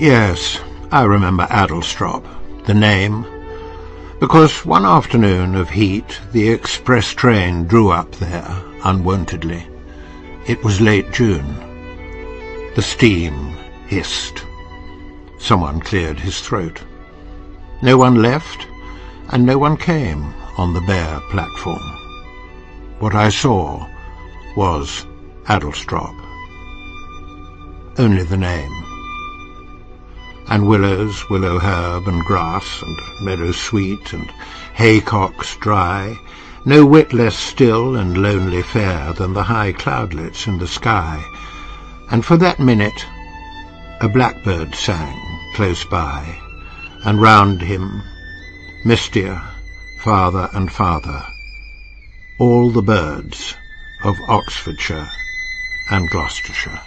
Yes, I remember Adlestrop, the name, because one afternoon of heat the express train drew up there unwontedly. It was late June. The steam hissed. Someone cleared his throat. No one left, and no one came on the bare platform. What I saw was Adlestrop. Only the name. And willows, willow herb, and grass, and meadow sweet, and haycocks dry, no whit less still and lonely fair than the high cloudlets in the sky, and for that minute a blackbird sang close by, and round him, mistier, farther and farther, all the birds of Oxfordshire and Gloucestershire.